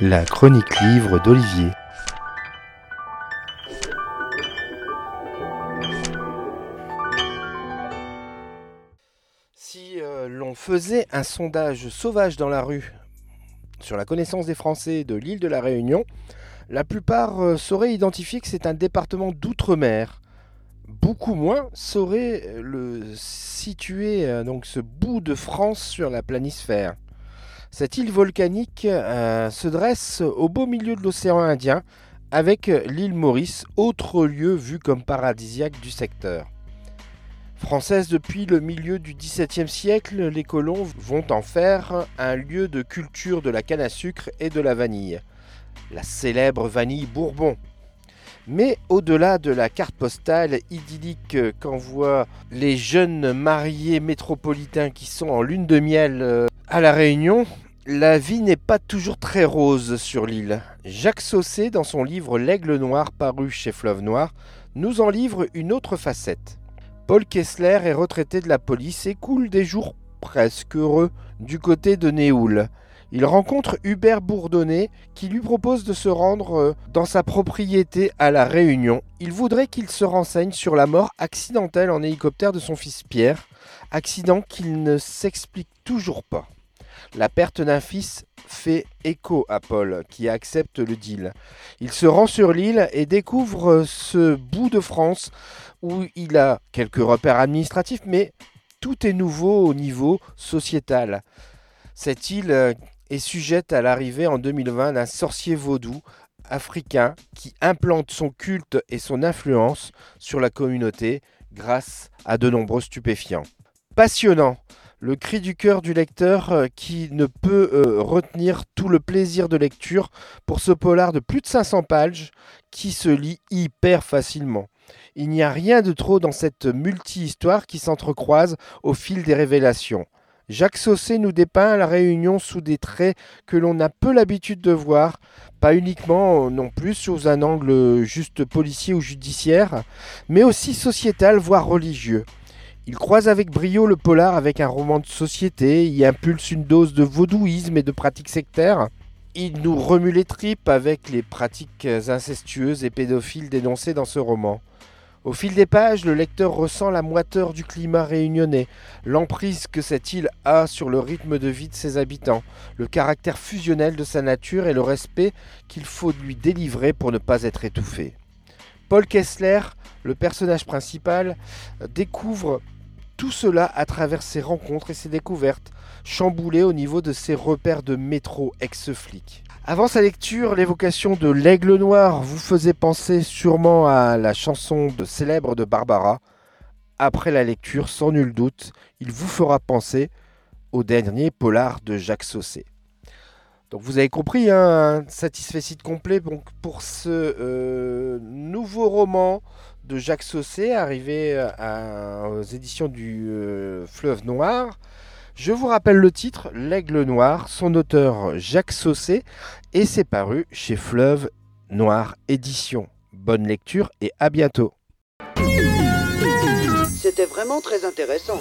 La chronique livre d'Olivier. Si euh, l'on faisait un sondage sauvage dans la rue sur la connaissance des Français de l'île de la Réunion, la plupart euh, sauraient identifier que c'est un département d'outre-mer. Beaucoup moins sauraient euh, le situer, donc ce bout de France sur la planisphère. Cette île volcanique euh, se dresse au beau milieu de l'océan Indien, avec l'île Maurice, autre lieu vu comme paradisiaque du secteur. Française depuis le milieu du XVIIe siècle, les colons vont en faire un lieu de culture de la canne à sucre et de la vanille. La célèbre vanille Bourbon. Mais au-delà de la carte postale idyllique qu'envoient les jeunes mariés métropolitains qui sont en lune de miel euh, à La Réunion, la vie n'est pas toujours très rose sur l'île. Jacques Saucé, dans son livre L'Aigle Noir paru chez Fleuve Noir, nous en livre une autre facette. Paul Kessler est retraité de la police et coule des jours presque heureux du côté de Néoul. Il rencontre Hubert Bourdonnet qui lui propose de se rendre euh, dans sa propriété à La Réunion. Il voudrait qu'il se renseigne sur la mort accidentelle en hélicoptère de son fils Pierre, accident qu'il ne s'explique toujours pas. La perte d'un fils fait écho à Paul, qui accepte le deal. Il se rend sur l'île et découvre ce bout de France où il a quelques repères administratifs, mais tout est nouveau au niveau sociétal. Cette île est sujette à l'arrivée en 2020 d'un sorcier vaudou africain qui implante son culte et son influence sur la communauté grâce à de nombreux stupéfiants. Passionnant, le cri du cœur du lecteur euh, qui ne peut euh, retenir tout le plaisir de lecture pour ce polar de plus de 500 pages qui se lit hyper facilement. Il n'y a rien de trop dans cette multi-histoire qui s'entrecroise au fil des révélations. Jacques Saucé nous dépeint la Réunion sous des traits que l'on a peu l'habitude de voir, pas uniquement euh, non plus sous un angle juste policier ou judiciaire, mais aussi sociétal, voire religieux. Il croise avec brio le polar avec un roman de société, y impulse une dose de vaudouisme et de pratiques sectaires. Il nous remue les tripes avec les pratiques incestueuses et pédophiles dénoncées dans ce roman. Au fil des pages, le lecteur ressent la moiteur du climat réunionnais, l'emprise que cette île a sur le rythme de vie de ses habitants, le caractère fusionnel de sa nature et le respect qu'il faut lui délivrer pour ne pas être étouffé. Paul Kessler, le personnage principal, découvre tout cela à travers ses rencontres et ses découvertes, chamboulées au niveau de ses repères de métro ex-flic. Avant sa lecture, l'évocation de l'aigle noir vous faisait penser sûrement à la chanson de célèbre de Barbara. Après la lecture, sans nul doute, il vous fera penser au dernier polar de Jacques Saucé. Donc vous avez compris, hein, un satisfait complet donc, pour ce euh, nouveau roman de Jacques Saucé arrivé à- aux éditions du euh, Fleuve Noir. Je vous rappelle le titre, L'Aigle Noir, son auteur Jacques Saucé, et c'est paru chez Fleuve Noir Édition. Bonne lecture et à bientôt. C'était vraiment très intéressant.